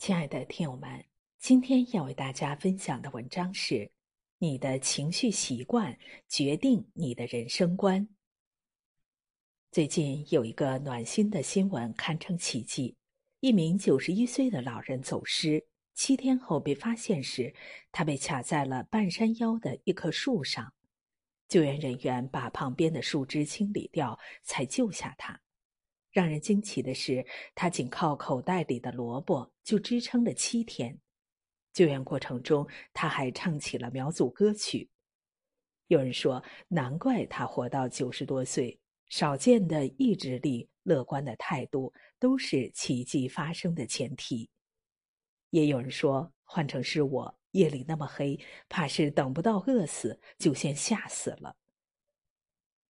亲爱的听友们，今天要为大家分享的文章是：你的情绪习惯决定你的人生观。最近有一个暖心的新闻，堪称奇迹：一名九十一岁的老人走失，七天后被发现时，他被卡在了半山腰的一棵树上。救援人员把旁边的树枝清理掉，才救下他。让人惊奇的是，他仅靠口袋里的萝卜就支撑了七天。救援过程中，他还唱起了苗族歌曲。有人说，难怪他活到九十多岁，少见的意志力、乐观的态度，都是奇迹发生的前提。也有人说，换成是我，夜里那么黑，怕是等不到饿死，就先吓死了。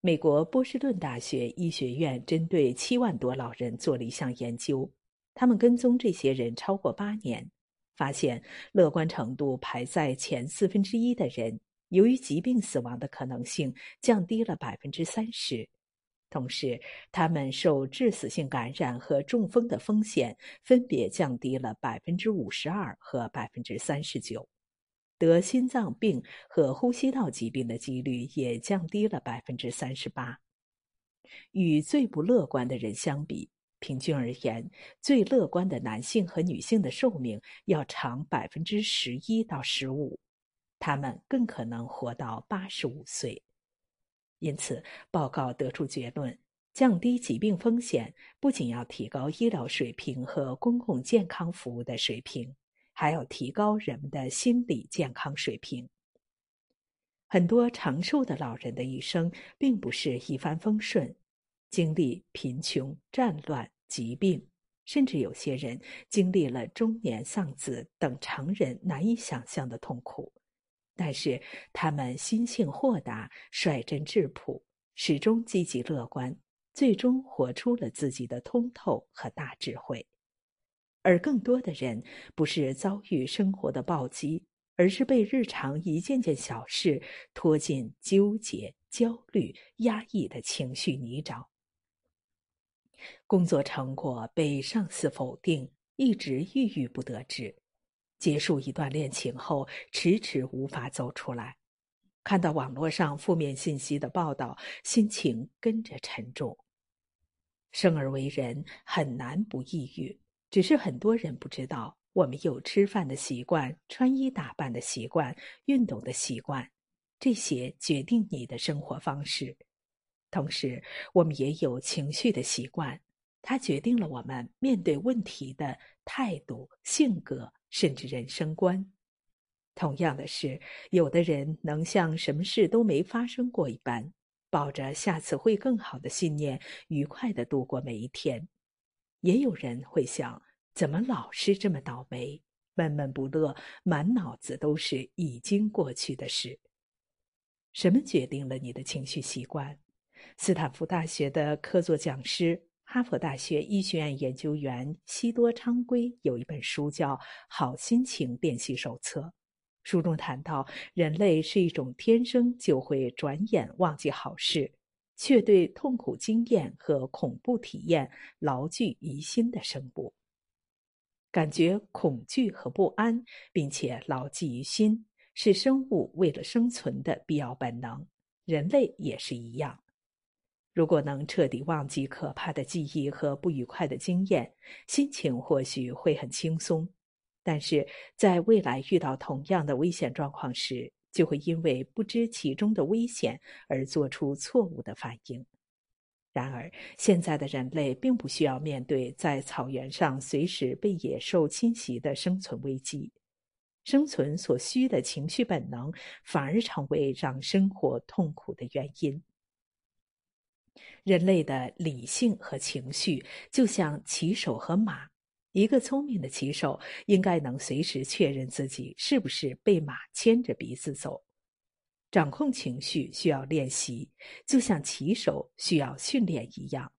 美国波士顿大学医学院针对七万多老人做了一项研究，他们跟踪这些人超过八年，发现乐观程度排在前四分之一的人，由于疾病死亡的可能性降低了百分之三十，同时他们受致死性感染和中风的风险分别降低了百分之五十二和百分之三十九。得心脏病和呼吸道疾病的几率也降低了百分之三十八。与最不乐观的人相比，平均而言，最乐观的男性和女性的寿命要长百分之十一到十五，他们更可能活到八十五岁。因此，报告得出结论：降低疾病风险不仅要提高医疗水平和公共健康服务的水平。还要提高人们的心理健康水平。很多长寿的老人的一生并不是一帆风顺，经历贫穷、战乱、疾病，甚至有些人经历了中年丧子等常人难以想象的痛苦。但是他们心性豁达、率真质朴，始终积极乐观，最终活出了自己的通透和大智慧。而更多的人不是遭遇生活的暴击，而是被日常一件件小事拖进纠结、焦虑、压抑的情绪泥沼。工作成果被上司否定，一直郁郁不得志；结束一段恋情后，迟迟无法走出来；看到网络上负面信息的报道，心情跟着沉重。生而为人，很难不抑郁。只是很多人不知道，我们有吃饭的习惯、穿衣打扮的习惯、运动的习惯，这些决定你的生活方式。同时，我们也有情绪的习惯，它决定了我们面对问题的态度、性格，甚至人生观。同样的是，有的人能像什么事都没发生过一般，抱着下次会更好的信念，愉快的度过每一天。也有人会想，怎么老是这么倒霉，闷闷不乐，满脑子都是已经过去的事。什么决定了你的情绪习惯？斯坦福大学的客座讲师、哈佛大学医学院研究员西多昌圭有一本书叫《好心情练习手册》，书中谈到，人类是一种天生就会转眼忘记好事。却对痛苦经验和恐怖体验牢记于心的生物，感觉恐惧和不安，并且牢记于心，是生物为了生存的必要本能。人类也是一样。如果能彻底忘记可怕的记忆和不愉快的经验，心情或许会很轻松。但是在未来遇到同样的危险状况时，就会因为不知其中的危险而做出错误的反应。然而，现在的人类并不需要面对在草原上随时被野兽侵袭的生存危机，生存所需的情绪本能反而成为让生活痛苦的原因。人类的理性和情绪就像骑手和马。一个聪明的骑手应该能随时确认自己是不是被马牵着鼻子走。掌控情绪需要练习，就像骑手需要训练一样。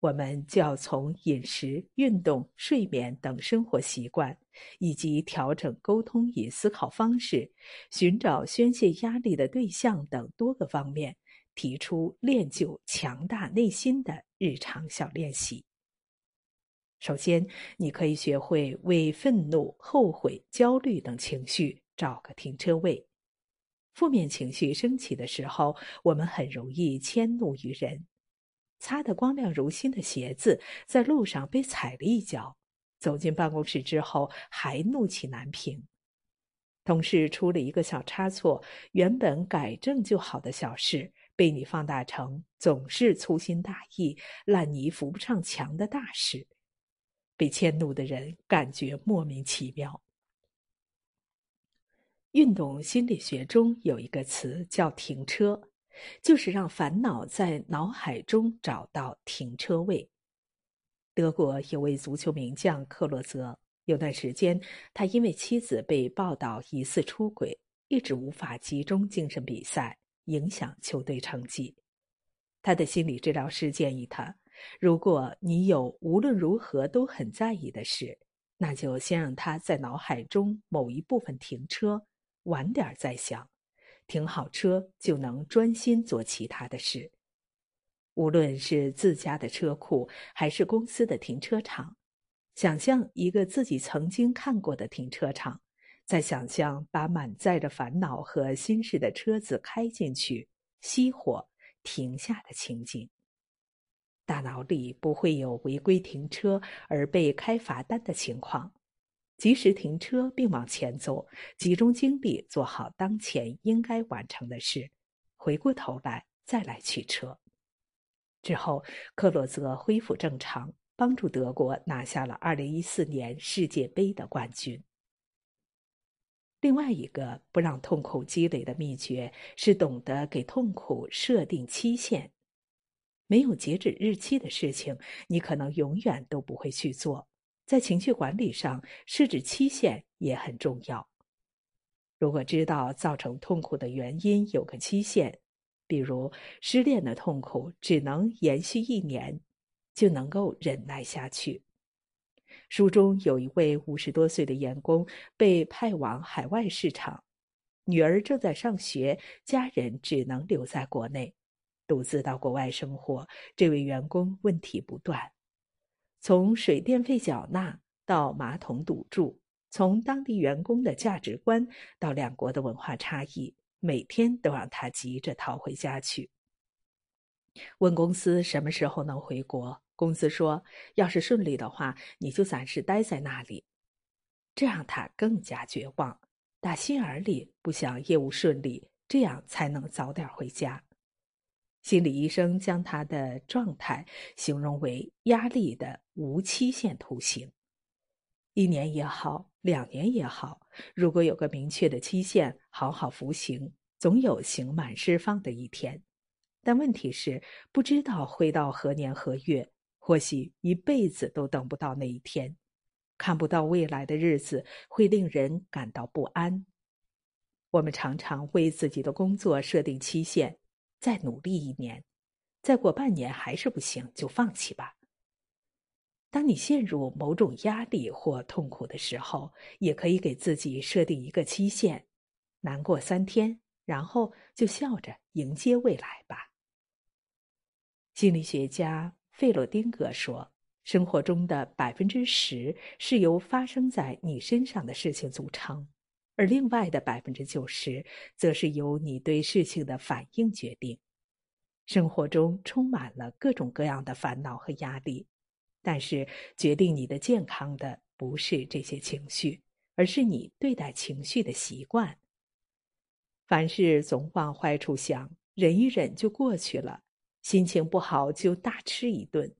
我们就要从饮食、运动、睡眠等生活习惯，以及调整沟通与思考方式、寻找宣泄压力的对象等多个方面，提出练就强大内心的日常小练习。首先，你可以学会为愤怒、后悔、焦虑等情绪找个停车位。负面情绪升起的时候，我们很容易迁怒于人。擦得光亮如新的鞋子在路上被踩了一脚，走进办公室之后还怒气难平。同事出了一个小差错，原本改正就好的小事，被你放大成总是粗心大意、烂泥扶不上墙的大事。被迁怒的人感觉莫名其妙。运动心理学中有一个词叫“停车”，就是让烦恼在脑海中找到停车位。德国有位足球名将克洛泽，有段时间他因为妻子被报道疑似出轨，一直无法集中精神比赛，影响球队成绩。他的心理治疗师建议他。如果你有无论如何都很在意的事，那就先让它在脑海中某一部分停车，晚点再想。停好车就能专心做其他的事。无论是自家的车库还是公司的停车场，想象一个自己曾经看过的停车场，再想象把满载着烦恼和心事的车子开进去、熄火、停下的情景。大脑里不会有违规停车而被开罚单的情况，及时停车并往前走，集中精力做好当前应该完成的事，回过头来再来取车。之后，克洛泽恢复正常，帮助德国拿下了2014年世界杯的冠军。另外一个不让痛苦积累的秘诀是懂得给痛苦设定期限。没有截止日期的事情，你可能永远都不会去做。在情绪管理上，设置期限也很重要。如果知道造成痛苦的原因有个期限，比如失恋的痛苦只能延续一年，就能够忍耐下去。书中有一位五十多岁的员工被派往海外市场，女儿正在上学，家人只能留在国内。独自到国外生活，这位员工问题不断，从水电费缴纳到马桶堵住，从当地员工的价值观到两国的文化差异，每天都让他急着逃回家去。问公司什么时候能回国，公司说，要是顺利的话，你就暂时待在那里。这让他更加绝望，打心眼里不想业务顺利，这样才能早点回家。心理医生将他的状态形容为压力的无期限徒刑。一年也好，两年也好，如果有个明确的期限，好好服刑，总有刑满释放的一天。但问题是，不知道会到何年何月，或许一辈子都等不到那一天。看不到未来的日子，会令人感到不安。我们常常为自己的工作设定期限。再努力一年，再过半年还是不行，就放弃吧。当你陷入某种压力或痛苦的时候，也可以给自己设定一个期限，难过三天，然后就笑着迎接未来吧。心理学家费洛丁格说：“生活中的百分之十是由发生在你身上的事情组成。”而另外的百分之九十，则是由你对事情的反应决定。生活中充满了各种各样的烦恼和压力，但是决定你的健康的不是这些情绪，而是你对待情绪的习惯。凡事总往坏处想，忍一忍就过去了；心情不好就大吃一顿。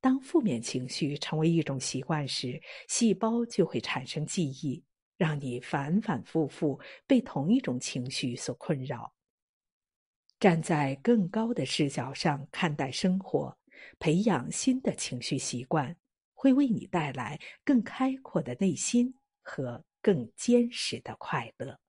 当负面情绪成为一种习惯时，细胞就会产生记忆。让你反反复复被同一种情绪所困扰。站在更高的视角上看待生活，培养新的情绪习惯，会为你带来更开阔的内心和更坚实的快乐。